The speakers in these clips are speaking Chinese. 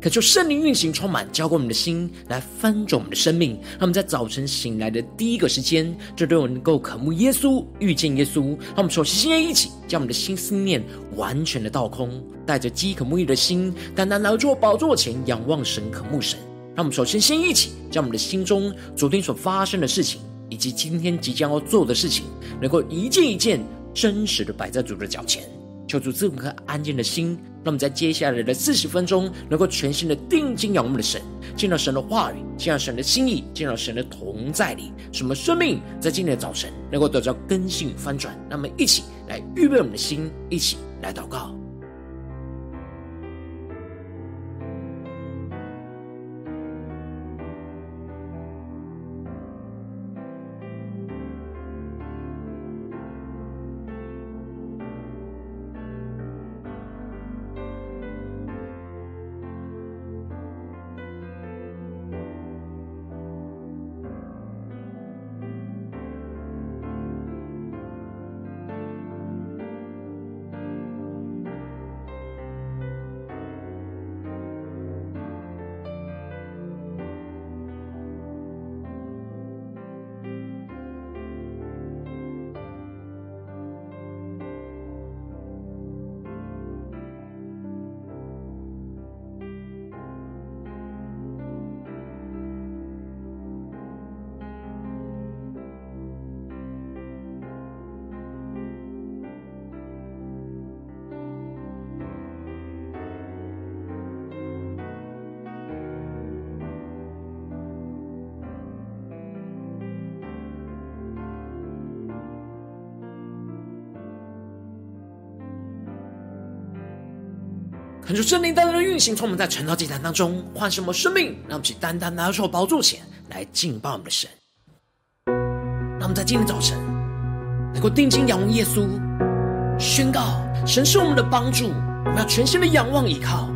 渴求圣灵运行，充满浇灌我们的心，来翻转我们的生命。让我们在早晨醒来的第一个时间，就对我能够渴慕耶稣、遇见耶稣。让我们首先先一起，将我们的心思念完全的倒空，带着饥渴沐浴的心，单单来到宝座前仰望神、渴慕神。让我们首先先一起，将我们的心中昨天所发生的事情，以及今天即将要做的事情，能够一件一件真实的摆在主的脚前。求主赐我们安静的心，那么在接下来的四十分钟，能够全心的定睛仰望我们的神，见到神的话语，见到神的心意，见到神的同在里，什么生命在今天的早晨能够得到更新与翻转。那么一起来预备我们的心，一起来祷告。恳求圣灵单单的运行，从我们在晨祷祭坛当中唤醒我们生命，让我们去单单拿出宝座前来敬拜我们的神。让我们在今天早晨能够定睛仰望耶稣，宣告神是我们的帮助，我们要全心的仰望依靠。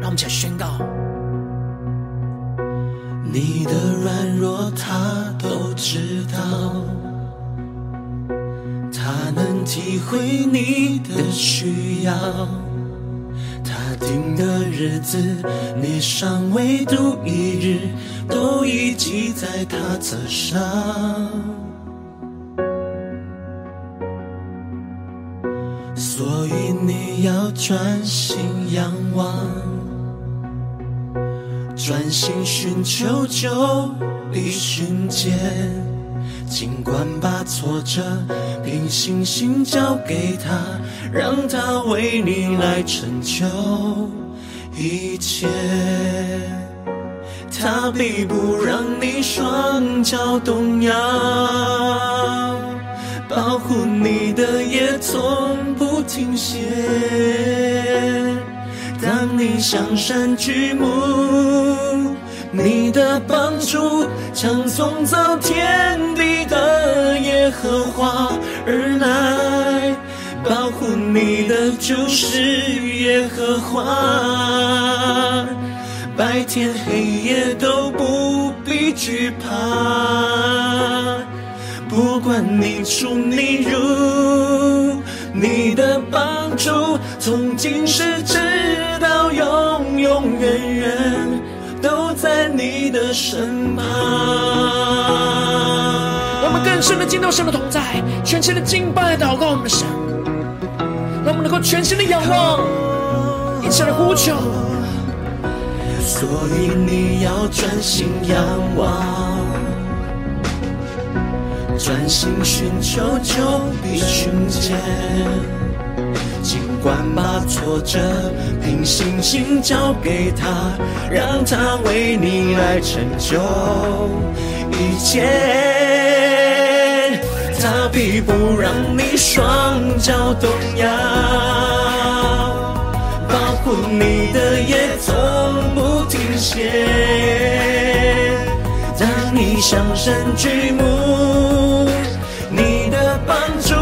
让我们起来宣告：你的软弱他都知道，他能体会你的需要。定的日子，你尚未度一日，都已记在他册上。所以你要专心仰望，专心寻求，就一瞬间。尽管把挫折凭信心交给他，让他为你来成就一切。他必不让你双脚动摇，保护你的也从不停歇。当你向山举目，你的帮助将从造天地的耶和华而来，保护你的就是耶和华，白天黑夜都不必惧怕，不管你出你入，你的帮助从今世直到永永远远。都在你的身旁。我们更深的进到神的同在，全心的敬拜、祷告我们的神。够全心的仰望，一起来呼求。所以你要专心仰望，专心寻求，就必寻见。尽管把挫折凭信心交给他，让他为你来成就一切。他必不让你双脚动摇，保护你的也从不停歇。当你向神举目，你的帮助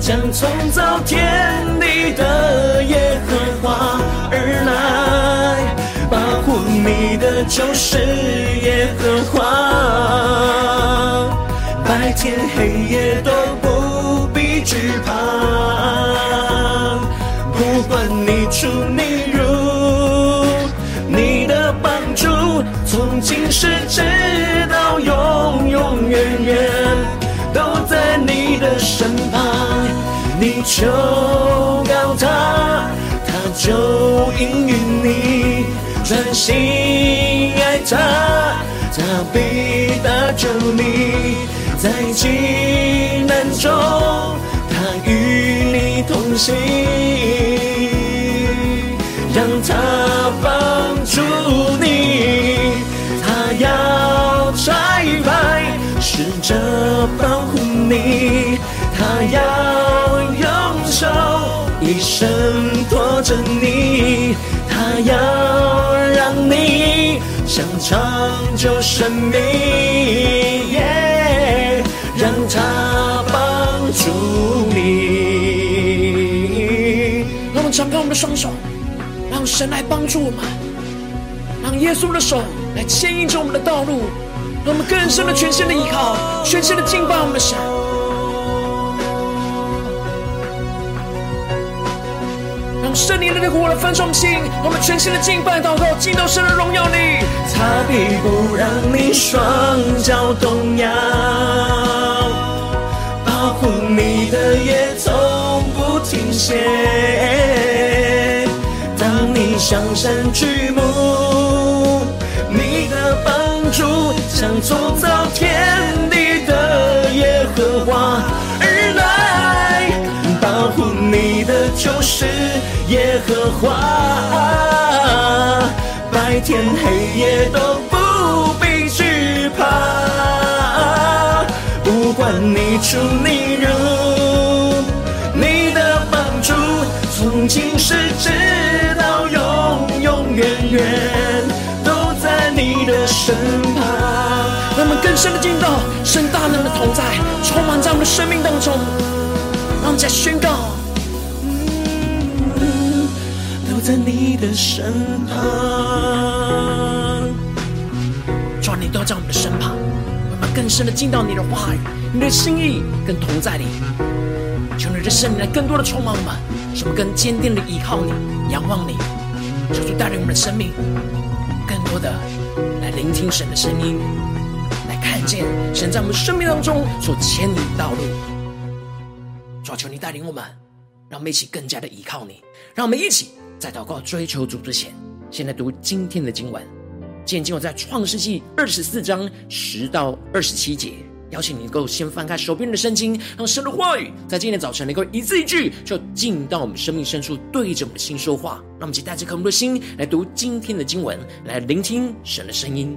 将从造天地的耶和华而来，保护你的就是耶和华，白天黑夜都不必惧怕。不管你出你入，你的帮助从今世直到永永远远都在你的身旁。你求告他，他就应允你。专心爱他，他必搭救你，在极难中，他与你同行，让他帮助你，他要差派使者保护你，他要用手一生托着你，他要。让你想长久生命双手，让神来帮助我们，让耶稣的手来牵引着我们的道路，让我们更深的全心的依靠，全心的敬拜我们的神。圣灵的烈火来焚烧我们心，我们全新的敬拜祷告，进到神的荣耀里。他必不让你双脚动摇，保护你的也从不停歇。江山举目，你的帮助将创造天地的耶和华而来，保护你的就是。耶和华，白天黑夜都不必惧怕。不管你出你入，你的帮助从今世直远都在你的身旁。让我们更深的进到神大能的同在，充满在我们的生命当中。让我们再宣告。在你的身旁，主啊，你都在我们的身旁，我们更深的进到你的话语、你的心意跟同在里。求你的圣灵来更多的充满我们，使我们更坚定的依靠你、仰望你。求主带领我们的生命，更多的来聆听神的声音，来看见神在我们生命当中所牵引的道路。主啊，求你带领我们，让我们一起更加的依靠你，让我们一起。在祷告追求主之前，先来读今天的经文。今天经文在创世纪二十四章十到二十七节。邀请你能够先翻开手边的圣经，让神的话语在今天早晨能够一字一句，就进到我们生命深处，对着我们的心说话。让我们就带着渴慕的心来读今天的经文，来聆听神的声音。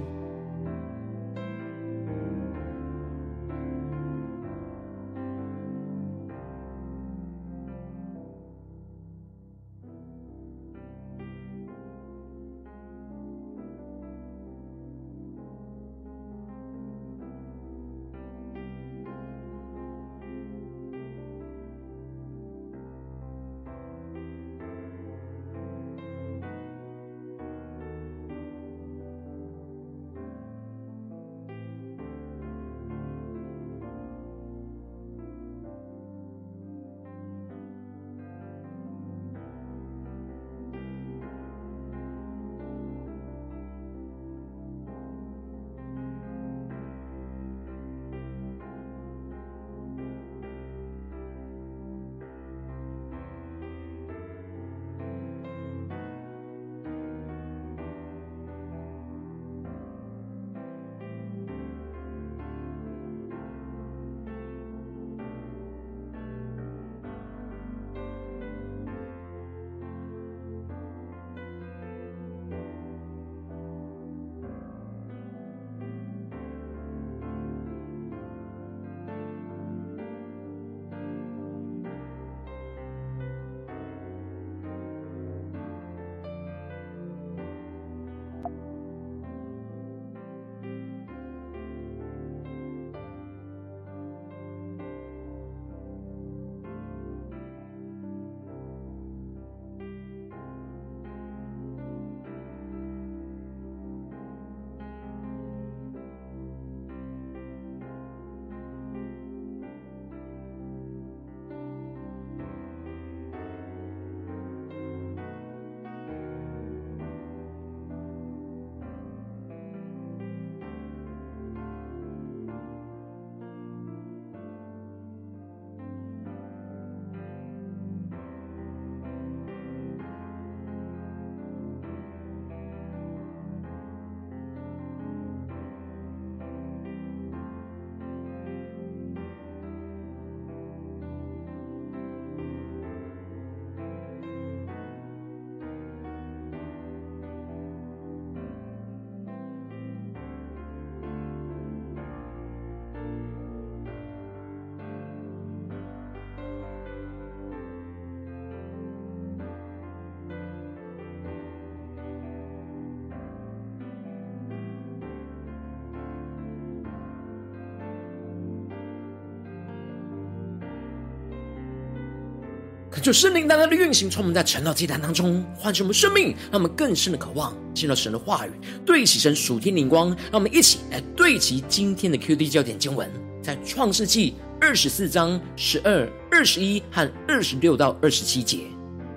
就圣灵大大的运行，从我们在晨祷祭坛当中唤醒我们生命，让我们更深的渴望见到神的话语，对齐神属天灵光。让我们一起来对齐今天的 QD 焦点经文，在创世纪二十四章十二、二十一和二十六到二十七节。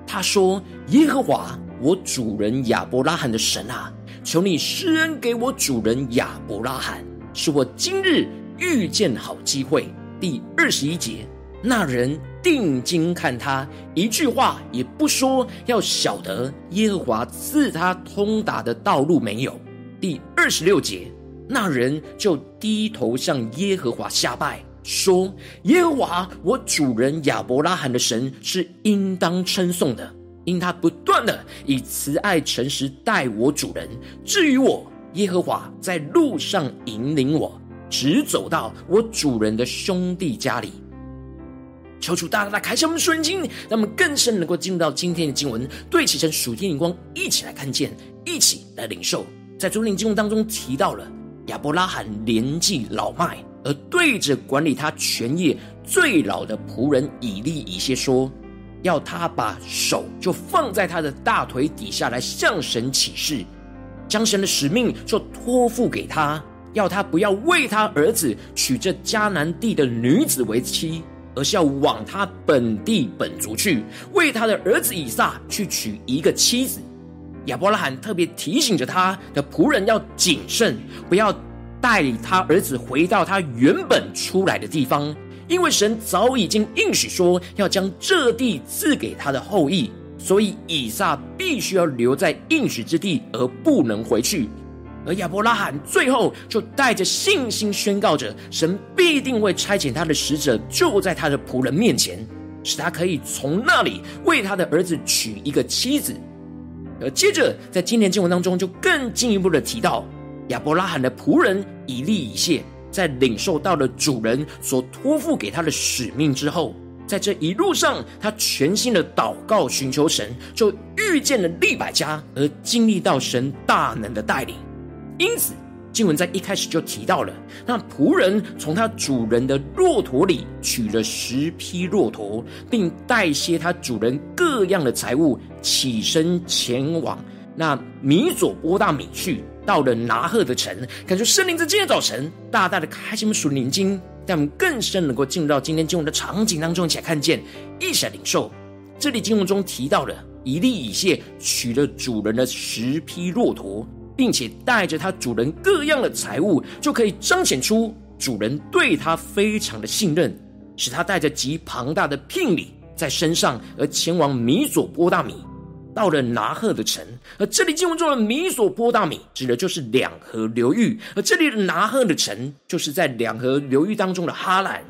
他说：“耶和华，我主人亚伯拉罕的神啊，求你施恩给我主人亚伯拉罕，使我今日遇见好机会。”第二十一节，那人。定睛看他，一句话也不说，要晓得耶和华赐他通达的道路没有。第二十六节，那人就低头向耶和华下拜，说：“耶和华，我主人亚伯拉罕的神是应当称颂的，因他不断的以慈爱诚实待我主人。至于我，耶和华在路上引领我，直走到我主人的兄弟家里。”求主大大开启我们的属灵经，让我们更深能够进入到今天的经文，对齐成属天眼光，一起来看见，一起来领受。在租赁经文当中提到了亚伯拉罕年纪老迈，而对着管理他全业最老的仆人以利以谢说，要他把手就放在他的大腿底下来向神起誓，将神的使命就托付给他，要他不要为他儿子娶这迦南地的女子为妻。而是要往他本地本族去，为他的儿子以撒去娶一个妻子。亚伯拉罕特别提醒着他的仆人要谨慎，不要带领他儿子回到他原本出来的地方，因为神早已经应许说要将这地赐给他的后裔，所以以撒必须要留在应许之地，而不能回去。而亚伯拉罕最后就带着信心宣告着，神必定会差遣他的使者，就在他的仆人面前，使他可以从那里为他的儿子娶一个妻子。而接着在今天经文当中，就更进一步的提到，亚伯拉罕的仆人以利以谢，在领受到了主人所托付给他的使命之后，在这一路上，他全心的祷告寻求神，就遇见了利百加，而经历到神大能的带领。因此，经文在一开始就提到了，那仆人从他主人的骆驼里取了十匹骆驼，并带些他主人各样的财物，起身前往那米佐波大米去。到了拿赫的城，感觉圣灵在今天早晨大大的开启我们属灵经，让我们更深能够进入到今天经文的场景当中，一起来看见，一起来领受。这里经文中提到了以利以谢取了主人的十匹骆驼。并且带着他主人各样的财物，就可以彰显出主人对他非常的信任，使他带着极庞大的聘礼在身上，而前往米索波大米，到了拿赫的城。而这里经文中的米索波大米，指的就是两河流域；而这里的拿赫的城，就是在两河流域当中的哈兰。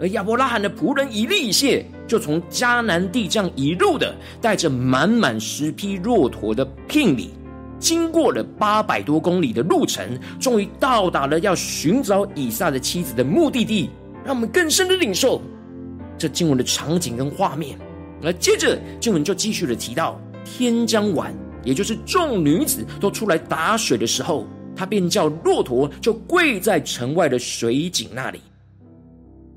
而亚伯拉罕的仆人以利谢，就从迦南地这样一路的带着满满十匹骆驼的聘礼。经过了八百多公里的路程，终于到达了要寻找以撒的妻子的目的地。让我们更深的领受这经文的场景跟画面。而接着经文就继续的提到，天将晚，也就是众女子都出来打水的时候，他便叫骆驼就跪在城外的水井那里。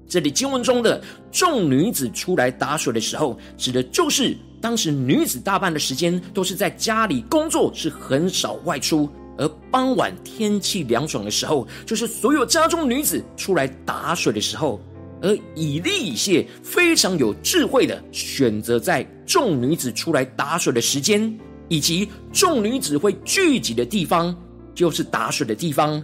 这里经文中的众女子出来打水的时候，指的就是。当时女子大半的时间都是在家里工作，是很少外出。而傍晚天气凉爽的时候，就是所有家中女子出来打水的时候。而以利以谢非常有智慧的选择在众女子出来打水的时间，以及众女子会聚集的地方，就是打水的地方，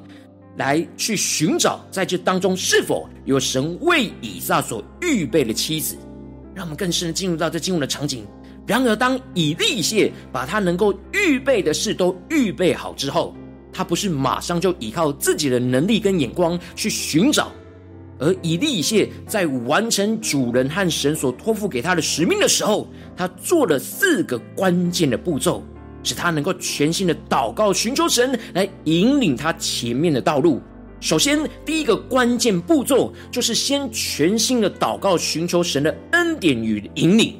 来去寻找在这当中是否有神为以撒所预备的妻子。让我们更深的进入到这进入的场景。然而，当以利以谢把他能够预备的事都预备好之后，他不是马上就依靠自己的能力跟眼光去寻找，而以利以谢在完成主人和神所托付给他的使命的时候，他做了四个关键的步骤，使他能够全心的祷告寻求神来引领他前面的道路。首先，第一个关键步骤就是先全心的祷告寻求神的恩典与引领。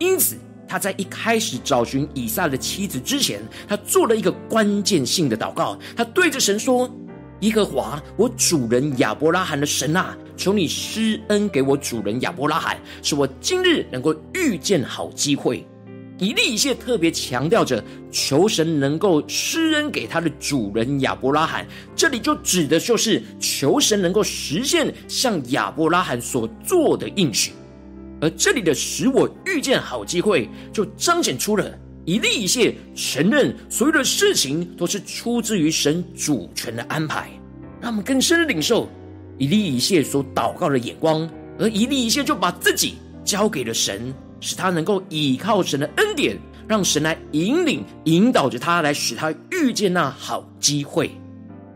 因此，他在一开始找寻以撒的妻子之前，他做了一个关键性的祷告。他对着神说：“耶和华，我主人亚伯拉罕的神啊，求你施恩给我主人亚伯拉罕，使我今日能够遇见好机会。”以利以谢特别强调着求神能够施恩给他的主人亚伯拉罕，这里就指的就是求神能够实现向亚伯拉罕所做的应许。而这里的使我遇见好机会，就彰显出了以利以谢承认所有的事情都是出自于神主权的安排。让我们更深的领受以利以谢所祷告的眼光，而以利以谢就把自己交给了神。使他能够依靠神的恩典，让神来引领、引导着他，来使他遇见那好机会。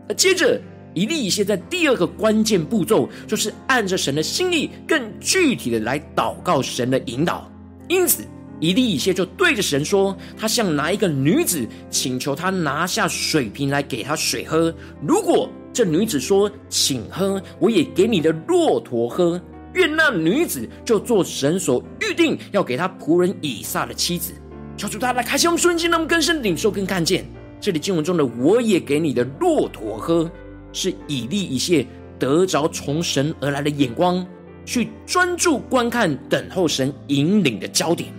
而接着，以利以谢在第二个关键步骤，就是按着神的心意，更具体的来祷告神的引导。因此，以利以谢就对着神说：“他像拿一个女子，请求他拿下水瓶来给他水喝。如果这女子说请喝，我也给你的骆驼喝。”愿那女子就做神所预定要给他仆人以撒的妻子。求主他来开启我们瞬间，让我们更深领受、更看见这里经文中的“我也给你的骆驼喝”，是以利以谢得着从神而来的眼光，去专注观看、等候神引领的焦点。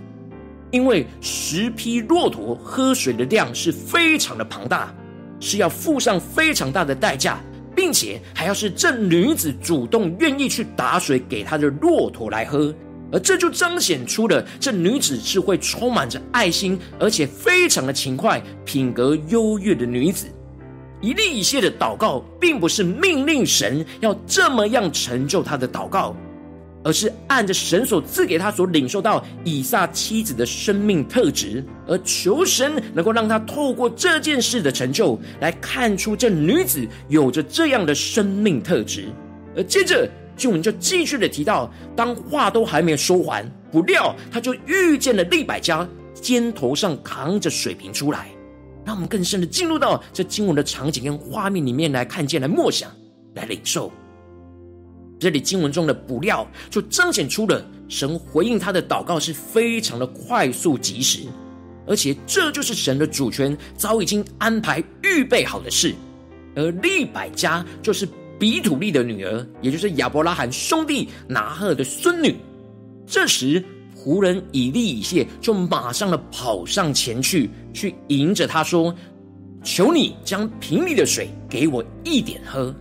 因为十匹骆驼喝水的量是非常的庞大，是要付上非常大的代价。并且还要是这女子主动愿意去打水给她的骆驼来喝，而这就彰显出了这女子是会充满着爱心，而且非常的勤快、品格优越的女子。以利以谢的祷告，并不是命令神要这么样成就他的祷告。而是按着神所赐给他所领受到以撒妻子的生命特质，而求神能够让他透过这件事的成就，来看出这女子有着这样的生命特质。而接着经文就继续的提到，当话都还没有说完，不料他就遇见了利百加肩头上扛着水瓶出来，让我们更深的进入到这经文的场景跟画面里面来看见、来默想、来领受。这里经文中的补料，就彰显出了神回应他的祷告是非常的快速及时，而且这就是神的主权早已经安排预备好的事。而利百加就是比土利的女儿，也就是亚伯拉罕兄弟拿鹤的孙女。这时仆人以利以谢就马上的跑上前去，去迎着他说：“求你将瓶里的水给我一点喝。”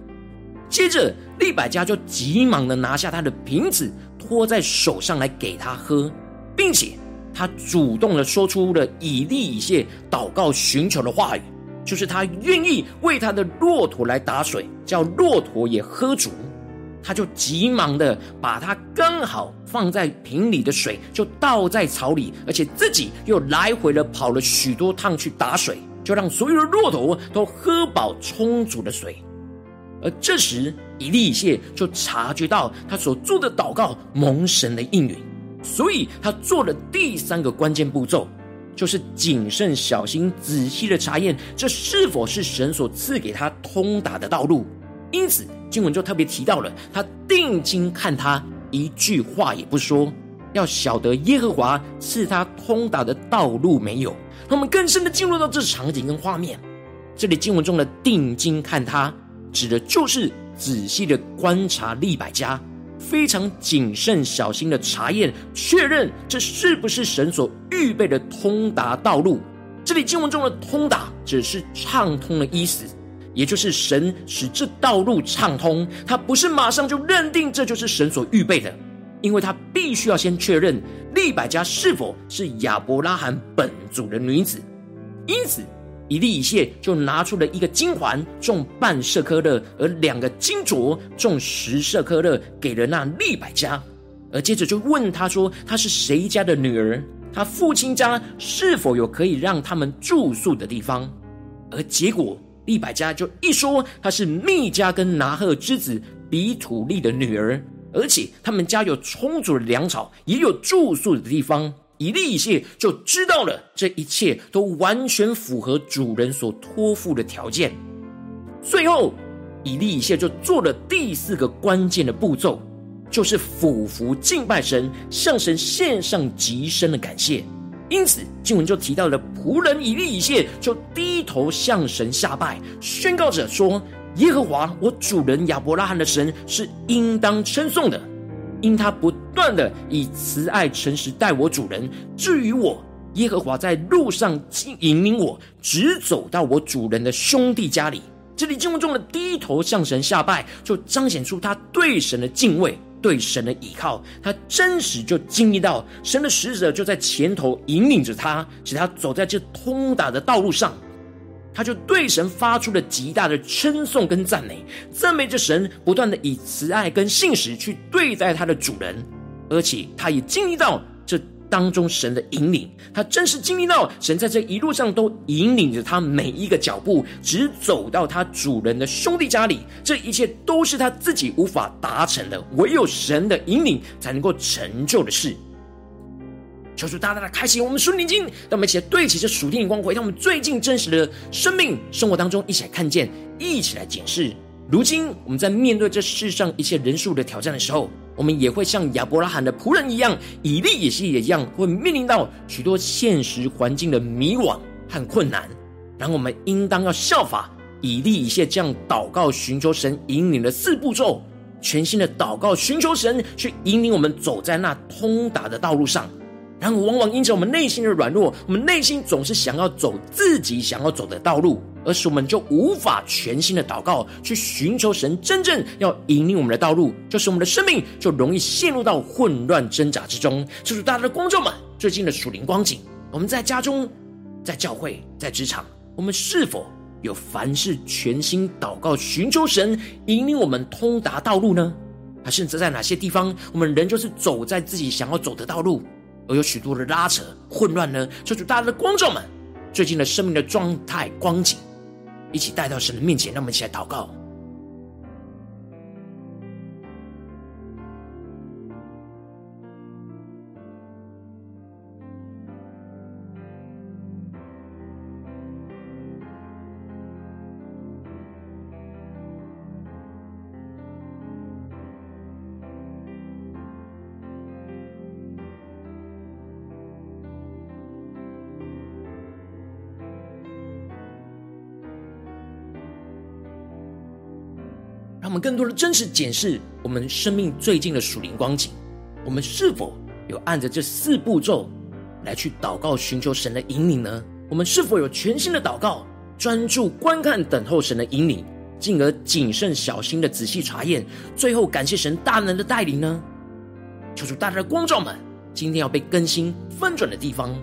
接着，利百加就急忙的拿下他的瓶子，托在手上来给他喝，并且他主动的说出了以利以谢祷告寻求的话语，就是他愿意为他的骆驼来打水，叫骆驼也喝足。他就急忙的把他刚好放在瓶里的水就倒在槽里，而且自己又来回的跑了许多趟去打水，就让所有的骆驼都喝饱充足的水。而这时，以利谢就察觉到他所做的祷告蒙神的应允，所以他做了第三个关键步骤，就是谨慎小心、仔细的查验这是否是神所赐给他通达的道路。因此，经文就特别提到了他定睛看他，一句话也不说，要晓得耶和华赐他通达的道路没有。让我们更深的进入到这场景跟画面，这里经文中的定睛看他。指的就是仔细的观察利百家，非常谨慎小心的查验，确认这是不是神所预备的通达道路。这里经文中的通达只是畅通的意思，也就是神使这道路畅通。他不是马上就认定这就是神所预备的，因为他必须要先确认利百加是否是亚伯拉罕本族的女子，因此。以利以谢就拿出了一个金环，重半舍科勒，而两个金镯重十舍科勒，给了那利百加。而接着就问他说：“他是谁家的女儿？他父亲家是否有可以让他们住宿的地方？”而结果利百加就一说：“他是密家跟拿鹤之子比土利的女儿，而且他们家有充足的粮草，也有住宿的地方。”以利以谢就知道了，这一切都完全符合主人所托付的条件。最后，以利以谢就做了第四个关键的步骤，就是俯伏敬拜神，向神献上极深的感谢。因此，经文就提到了仆人以利以谢就低头向神下拜，宣告着说：“耶和华我主人亚伯拉罕的神是应当称颂的，因他不断的以慈爱诚实待我主人。至于我，耶和华在路上引领我，直走到我主人的兄弟家里。这里经文中的低头向神下拜，就彰显出他对神的敬畏，对神的倚靠。他真实就经历到神的使者就在前头引领着他，使他走在这通达的道路上。他就对神发出了极大的称颂跟赞美，赞美着神，不断的以慈爱跟信实去对待他的主人，而且他也经历到。当中神的引领，他真实经历到神在这一路上都引领着他每一个脚步，直走到他主人的兄弟家里。这一切都是他自己无法达成的，唯有神的引领才能够成就的事。求主大大的开启我们属灵经，让我们一起来对齐这属天的光辉，让我们最近真实的生命生活当中一起来看见，一起来检视。如今我们在面对这世上一切人数的挑战的时候，我们也会像亚伯拉罕的仆人一样，以利也是也一样，会面临到许多现实环境的迷惘和困难。然后我们应当要效法以利以谢这样祷告，寻求神引领的四步骤，全新的祷告，寻求神去引领我们走在那通达的道路上。然后往往因着我们内心的软弱，我们内心总是想要走自己想要走的道路。而使我们就无法全心的祷告，去寻求神真正要引领我们的道路，就是我们的生命就容易陷入到混乱挣扎之中。就是大家的观众们最近的属灵光景，我们在家中、在教会、在职场，我们是否有凡事全心祷告，寻求神引领我们通达道路呢？还是则在哪些地方，我们仍旧是走在自己想要走的道路，而有许多的拉扯、混乱呢？就是大家的观众们最近的生命的状态光景。一起带到神的面前，让我们一起来祷告。们更多的真实检视我们生命最近的属灵光景，我们是否有按着这四步骤来去祷告，寻求神的引领呢？我们是否有全新的祷告，专注观看、等候神的引领，进而谨慎小心的仔细查验，最后感谢神大能的带领呢？求主大大的光照们，今天要被更新翻转的地方。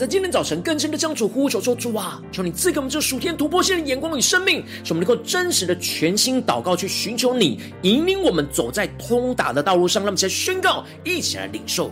在今天早晨更深的向主呼求说：“主啊，求你赐给我们这属天突破性的眼光与生命，使我们能够真实的全心祷告，去寻求你，引领我们走在通达的道路上。”让我们一起来宣告，一起来领受。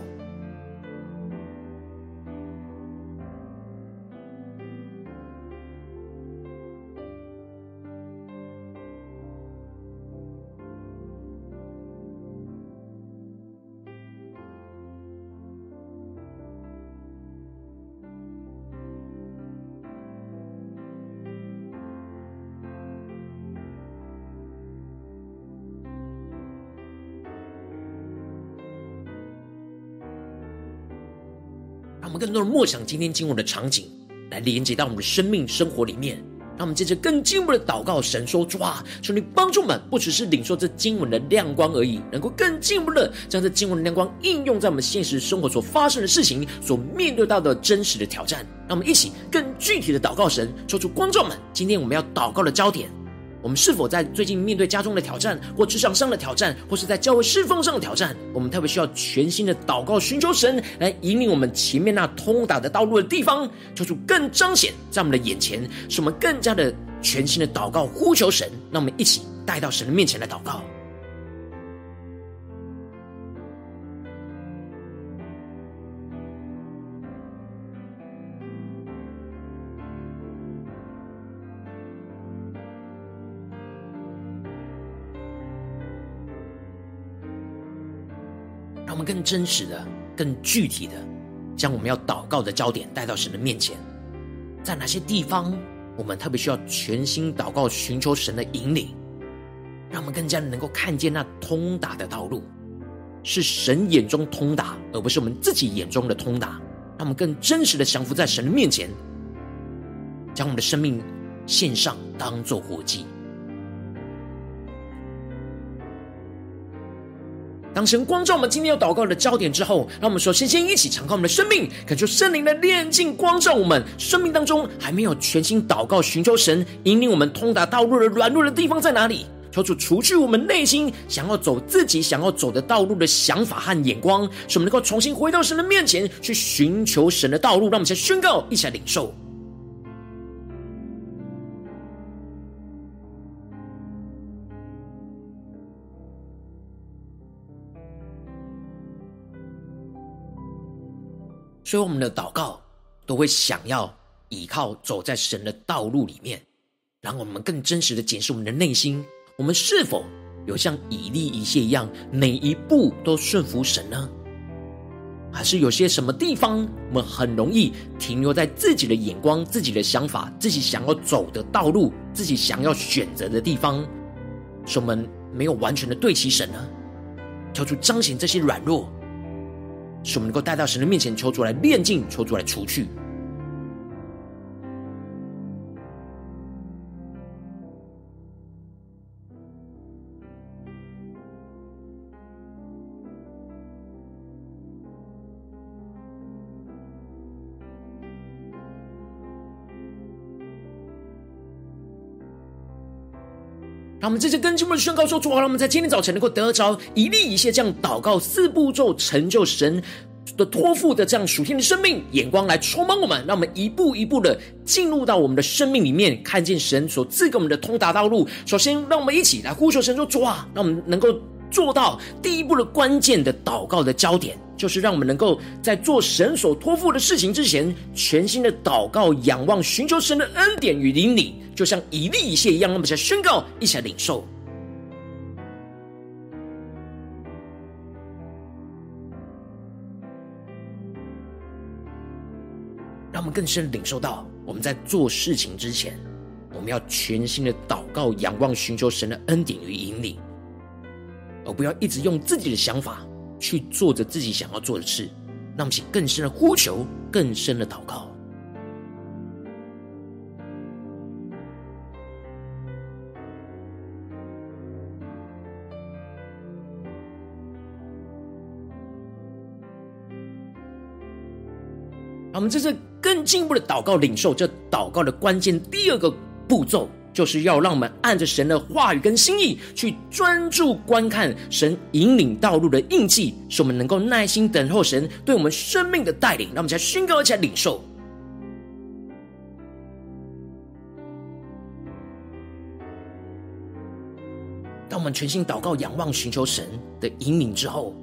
我们默想今天经文的场景，来连接到我们的生命生活里面。让我们接着更进一步的祷告，神说：“主啊，求你帮助我们，不只是领受这经文的亮光而已，能够更进一步的将这经文的亮光应用在我们现实生活所发生的事情，所面对到的真实的挑战。让我们一起更具体的祷告神，说出观众们今天我们要祷告的焦点。”我们是否在最近面对家中的挑战，或职场上的挑战，或是在教会侍奉上的挑战，我们特别需要全新的祷告，寻求神来引领我们前面那通达的道路的地方，求主更彰显在我们的眼前，使我们更加的全新的祷告，呼求神，让我们一起带到神的面前来祷告。更真实的、更具体的将我们要祷告的焦点带到神的面前，在哪些地方我们特别需要全心祷告，寻求神的引领，让我们更加能够看见那通达的道路，是神眼中通达，而不是我们自己眼中的通达。让我们更真实的降服在神的面前，将我们的生命献上，当做活祭。当神光照我们今天要祷告的焦点之后，让我们首先先一起敞开我们的生命，恳求圣灵的炼净光照我们生命当中还没有全心祷告寻求神引领我们通达道路的软弱的地方在哪里？求主除去我们内心想要走自己想要走的道路的想法和眼光，使我们能够重新回到神的面前去寻求神的道路。让我们先宣告，一起来领受。所以，我们的祷告都会想要依靠走在神的道路里面，让我们更真实的检视我们的内心，我们是否有像以利以谢一样，每一步都顺服神呢？还是有些什么地方，我们很容易停留在自己的眼光、自己的想法、自己想要走的道路、自己想要选择的地方，使我们没有完全的对齐神呢？求主彰显这些软弱。是我们能够带到神的面前，求出来炼净，求出来除去。让我们这次跟进们宣告说：主啊，让我们在今天早晨能够得着一粒一屑这样祷告四步骤成就神的托付的这样属天的生命眼光来充满我们，让我们一步一步的进入到我们的生命里面，看见神所赐给我们的通达道路。首先，让我们一起来呼求神说：主啊，让我们能够。做到第一步的关键的祷告的焦点，就是让我们能够在做神所托付的事情之前，全心的祷告、仰望、寻求神的恩典与引领，就像以利以谢一样。那么，在宣告，一起来领受，让我们更深领受到，我们在做事情之前，我们要全心的祷告、仰望、寻求神的恩典与引领。不要一直用自己的想法去做着自己想要做的事，让我们请更深的呼求，更深的祷告。我们这次更进一步的祷告领受，这祷告的关键第二个步骤。就是要让我们按着神的话语跟心意去专注观看神引领道路的印记，使我们能够耐心等候神对我们生命的带领。让我们再宣告一下领受。当我们全心祷告、仰望、寻求神的引领之后，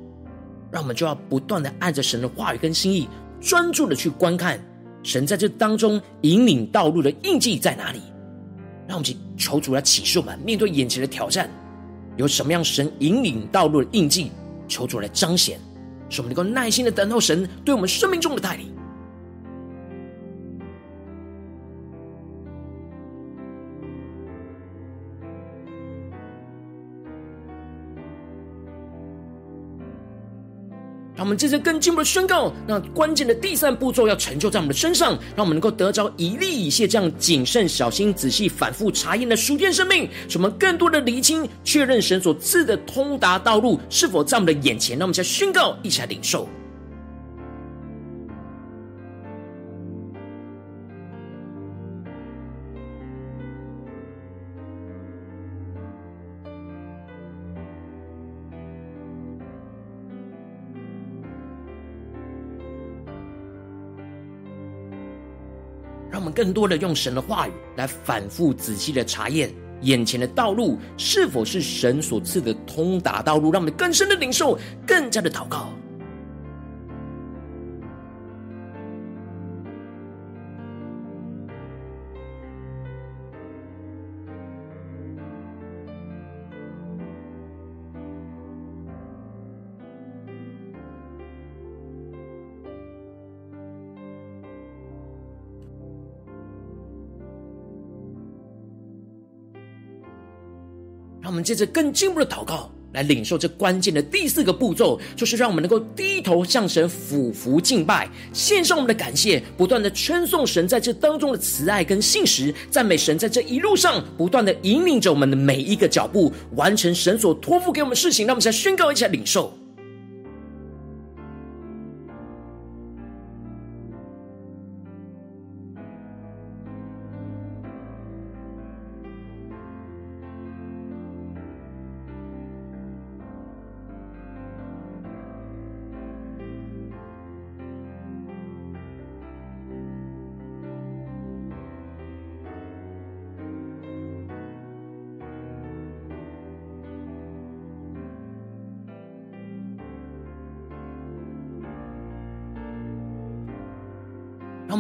让我们就要不断的按着神的话语跟心意，专注的去观看神在这当中引领道路的印记在哪里。让我们去求主来启示我们，面对眼前的挑战，有什么样神引领道路的印记，求主来彰显，使我们能够耐心的等候神对我们生命中的带领。让我们接着更进一步的宣告，那关键的第三步骤要成就在我们的身上，让我们能够得着一粒一屑这样谨慎、小心、仔细、反复查验的熟练生命，使我们更多的厘清、确认神所赐的通达道路是否在我们的眼前。让我们再宣告，一起来领受。更多的用神的话语来反复仔细的查验眼前的道路是否是神所赐的通达道路，让我们更深的领受，更加的祷告。让我们接着更进一步的祷告。来领受这关键的第四个步骤，就是让我们能够低头向神俯伏敬拜，献上我们的感谢，不断的称颂神在这当中的慈爱跟信实，赞美神在这一路上不断的引领着我们的每一个脚步，完成神所托付给我们的事情。让我们现在宣告一下领受。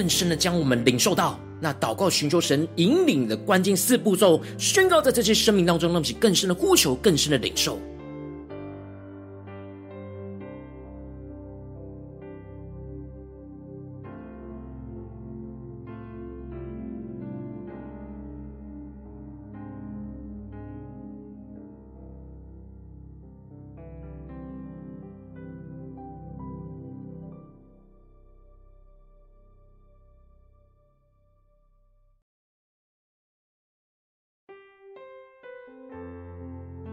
更深的将我们领受到那祷告寻求神引领的关键四步骤，宣告在这些生命当中，让其更深的呼求，更深的领受。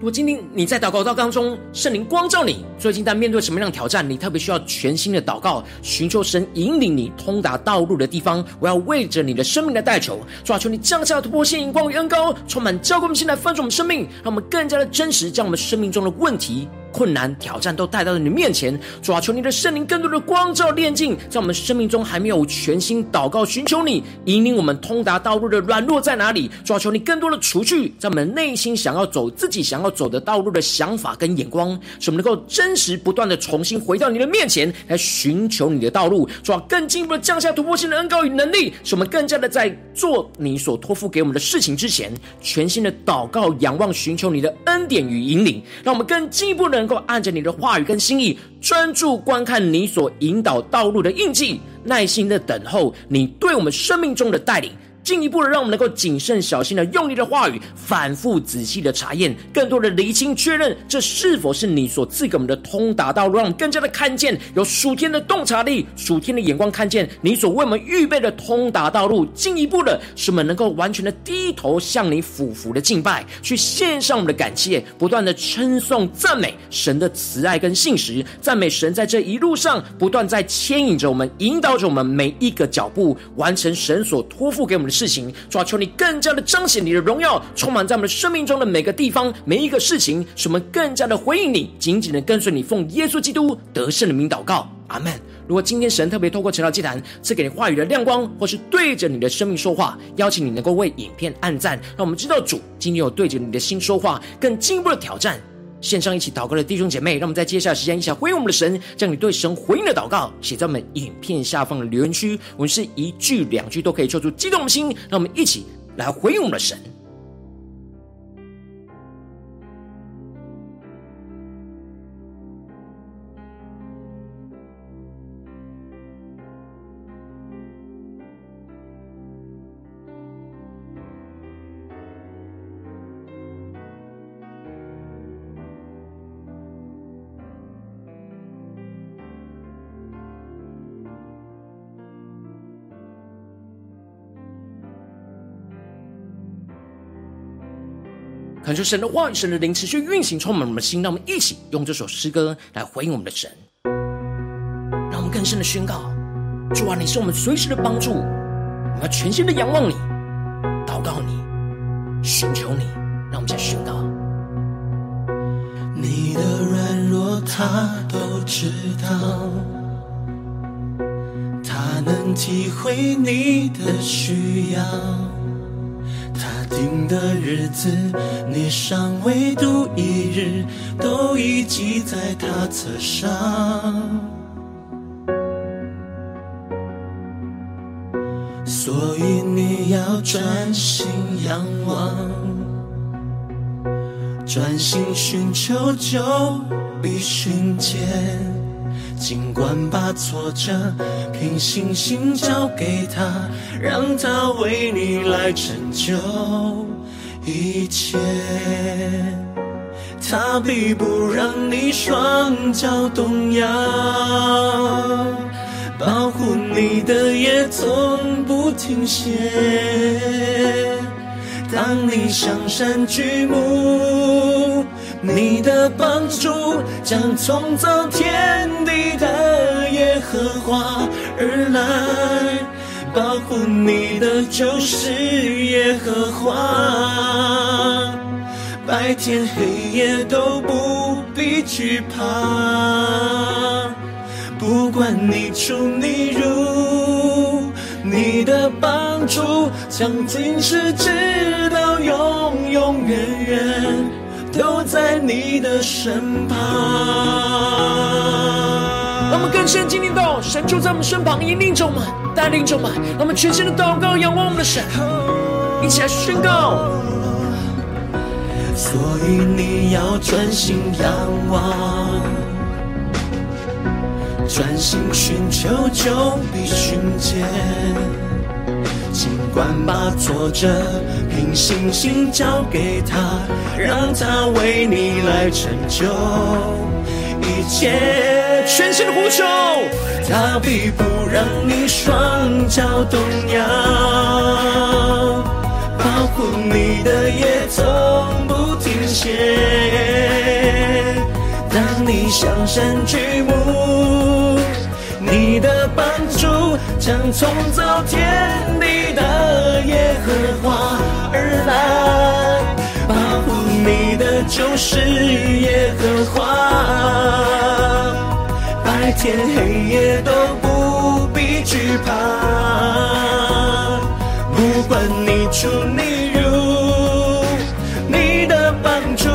果今天你在祷告道当中，圣灵光照你，最近在面对什么样的挑战？你特别需要全新的祷告，寻求神引领你通达道路的地方。我要为着你的生命来代求，主啊，求你降下突破性、光与恩膏，充满教灌我们心来翻转我们生命，让我们更加的真实，将我们生命中的问题。困难挑战都带到了你面前，主啊，求你的圣灵更多的光照炼净，在我们生命中还没有全心祷告寻求你，引领我们通达道路的软弱在哪里？主啊，求你更多的除去在我们内心想要走自己想要走的道路的想法跟眼光，使我们能够真实不断的重新回到你的面前来寻求你的道路。主啊，更进一步的降下突破性的恩膏与能力，使我们更加的在做你所托付给我们的事情之前，全心的祷告、仰望、寻求你的恩典与引领，让我们更进一步的。能够按着你的话语跟心意，专注观看你所引导道路的印记，耐心的等候你对我们生命中的带领。进一步的，让我们能够谨慎小心的用你的话语反复仔细的查验，更多的厘清确认，这是否是你所赐给我们的通达道路，让我们更加的看见有属天的洞察力、属天的眼光，看见你所为我们预备的通达道路。进一步的，使我们能够完全的低头向你俯伏的敬拜，去献上我们的感谢，不断的称颂赞美神的慈爱跟信实，赞美神在这一路上不断在牵引着我们，引导着我们每一个脚步，完成神所托付给我们的事情，主啊，求你更加的彰显你的荣耀，充满在我们生命中的每个地方、每一个事情，使我们更加的回应你，紧紧的跟随你，奉耶稣基督得胜的名祷告，阿门。如果今天神特别透过晨祷祭坛赐给你话语的亮光，或是对着你的生命说话，邀请你能够为影片按赞，让我们知道主今天有对着你的心说话，更进一步的挑战。线上一起祷告的弟兄姐妹，让我们在接下来时间一起回应我们的神，将你对神回应的祷告写在我们影片下方的留言区。我们是一句两句都可以抽出激动的心，让我们一起来回应我们的神。恳求神的话语，神的灵持续运行，充满我们的心。让我们一起用这首诗歌来回应我们的神。让我们更深的宣告：主啊，你是我们随时的帮助，我们要全心的仰望你，祷告你，寻求你。让我们再宣告：你的软弱他都知道，他能体会你的需要。他定的日子，你尚未度一日，都已记在他册上。所以你要专心仰望，专心寻求，就必寻见。尽管把挫折凭信心交给他，让他为你来成就一切。他必不让你双脚动摇，保护你的也从不停歇。当你向山举目。你的帮助将从造天地的耶和华而来，保护你的就是耶和华，白天黑夜都不必惧怕，不管你出你入，你的帮助将今世直到永永远远。都在你的身旁。让我们更深经历到神就在我们身旁，引领着我们，带领着我们。让我们全心的祷告，仰望我们的神，一起来宣告。所以你要专心仰望，专心寻求，就必寻见。尽管把挫折凭信心交给他，让他为你来成就一切。全心的呼求，他必不让你双脚动摇，保护你的也从不停歇。当你向山举目，你的帮助将从造天地的耶和华而来，保护你的就是耶和华，白天黑夜都不必惧怕，不管你出你入，你的帮助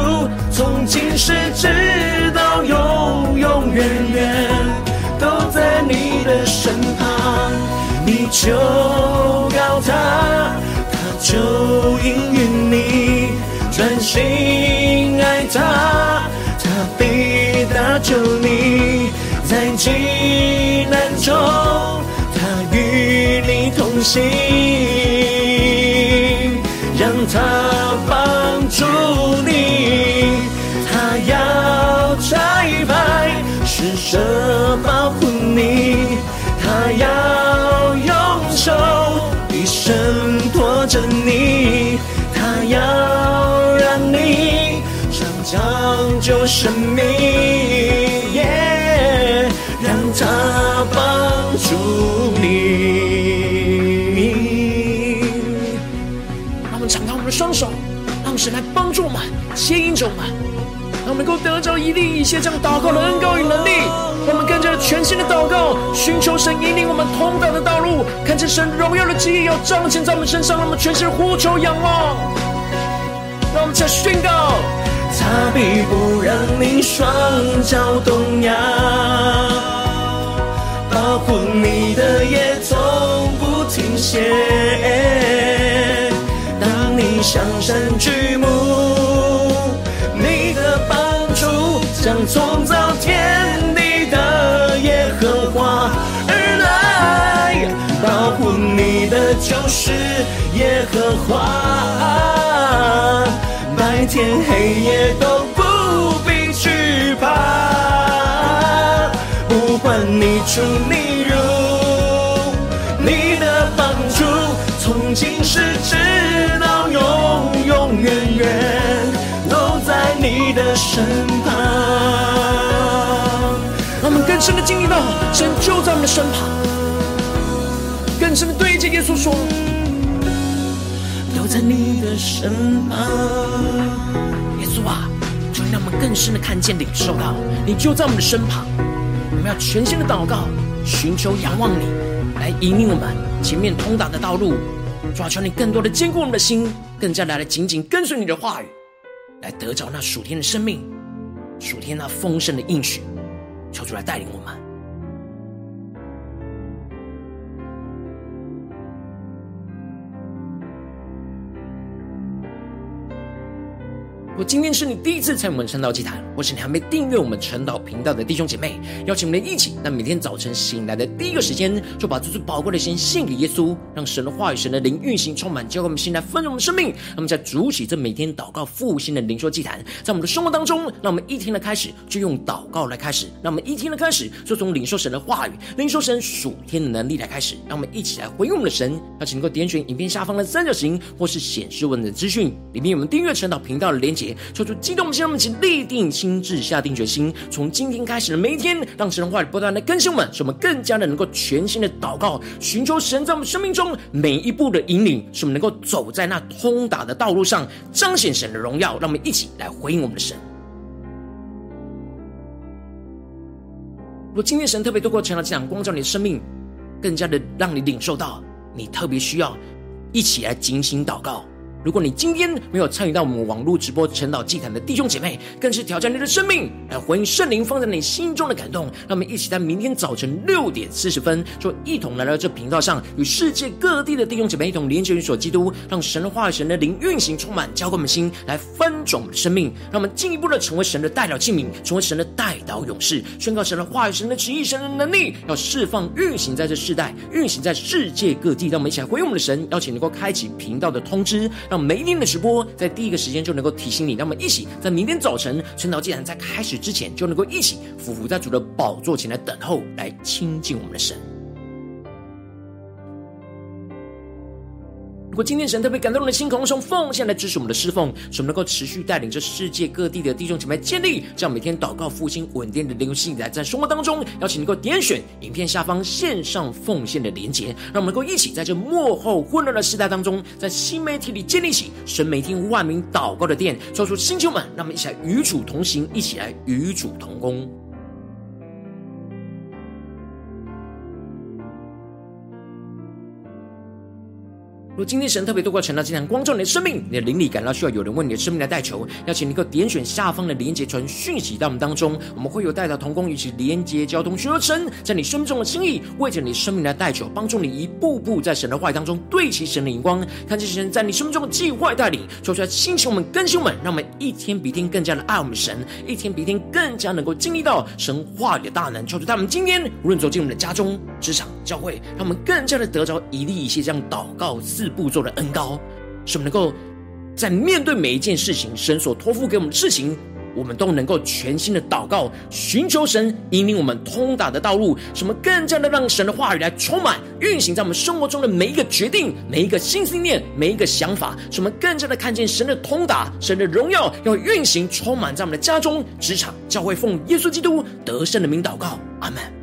从今世直到永永远远。你的身旁，你就告他，他就应允你，专心爱他，他必搭救你，在急难中，他与你同行，让他帮助你，他要差派使者你，他要让你尝讲究生命，yeah, 让他帮助你。让我们敞开我们的双手，让神来帮助我们，牵引着我们。我们能够得着一粒一些这样祷告的恩膏与能力，我们跟着全新的祷告，寻求神引领我们通达的道路，看见神荣耀的旨意要彰显在我们身上，让我们全心的呼求仰望。让我们再宣告：他必不让你双脚动摇，保护你的也从不停歇。当你向山举目。就是耶和华，白天黑夜都不必惧怕，不管你出你入，你的帮助从今世直到永永远远都在你的身旁。让我们更深的经历到神就在我们的身旁，说：“都在你的身旁。”耶稣啊，就让我们更深的看见、领受到你就在我们的身旁。我们要全心的祷告，寻求、仰望你，来引领我们前面通达的道路。主啊，求你更多的坚固我们的心，更加来的紧紧跟随你的话语，来得着那属天的生命，属天那丰盛的应许。求主来带领我们。如果今天是你第一次参与我们晨祷祭坛，或是你还没订阅我们晨祷频道的弟兄姐妹，邀请我们一起，那每天早晨醒来的第一个时间，就把这最宝贵的心献给耶稣，让神的话语、神的灵运行充满，教会我们心来丰盛我们生命。那么在主起这每天祷告复兴的灵说祭坛，在我们的生活当中，让我们一天的开始就用祷告来开始，让我们一天的开始就从领受神的话语、领受神属天的能力来开始，让我们一起来回应我们的神。邀请能够点选影片下方的三角形，或是显示文的资讯里面有我们订阅晨祷频道的连接结。求主激动我们，让我们一起立定心志，下定决心，从今天开始的每一天，让神的话语不断的更新我们，使我们更加的能够全新的祷告，寻求神在我们生命中每一步的引领，使我们能够走在那通达的道路上，彰显神的荣耀。让我们一起来回应我们的神。如果今天神特别透过晨祷这样光照你的生命，更加的让你领受到，你特别需要一起来警醒祷告。如果你今天没有参与到我们网络直播晨祷祭坛的弟兄姐妹，更是挑战你的生命，来回应圣灵放在你心中的感动。让我们一起在明天早晨六点四十分，就一同来到这频道上，与世界各地的弟兄姐妹一同连接、与所基督，让神的话语、神的灵运行充满，浇灌我们心，来翻转我们的生命。让我们进一步的成为神的代表器皿，成为神的代祷勇士，宣告神的话语、神的旨意、神的能力，要释放运行在这世代，运行在世界各地。让我们一起来回应我们的神，邀请能够开启频道的通知。让每一天的直播在第一个时间就能够提醒你，让我们一起在明天早晨晨祷祭坛在开始之前，就能够一起俯伏在主的宝座前来等候，来亲近我们的神。如果今天神特别感动的心，同时奉献来支持我们的侍奉，使我们能够持续带领着世界各地的弟兄姐妹建立这样每天祷告复兴稳定的灵性，在在生活当中，邀请能够点选影片下方线上奉献的连结，让我们能够一起在这幕后混乱的时代当中，在新媒体里建立起神每天万名祷告的殿，做出星球们，让我们一起来与主同行，一起来与主同工。若今天神特别透过晨祷祭坛光照你的生命，你的灵里感到需要有人为你的生命来代求，邀请你能够点选下方的连结传讯息到我们当中，我们会有带到同工，一起连结交通，寻求神在你生命中的心意，为着你生命来代求，帮助你一步步在神的话语当中对齐神的眼光，看见神在你生命中的计划带领，说出来兴起我们更新们，让我们一天比一天更加的爱我们神，一天比一天更加能够经历到神话语的大能，求主他们今天无论走进我们的家中、职场、教会，让我们更加的得着一粒一些这样祷告四步骤的恩膏，使我们能够在面对每一件事情，神所托付给我们的事情，我们都能够全心的祷告，寻求神引领我们通达的道路，使我们更加的让神的话语来充满运行在我们生活中的每一个决定、每一个心信念、每一个想法，使我们更加的看见神的通达、神的荣耀要运行充满在我们的家中、职场、教会，奉耶稣基督得胜的名祷告，阿门。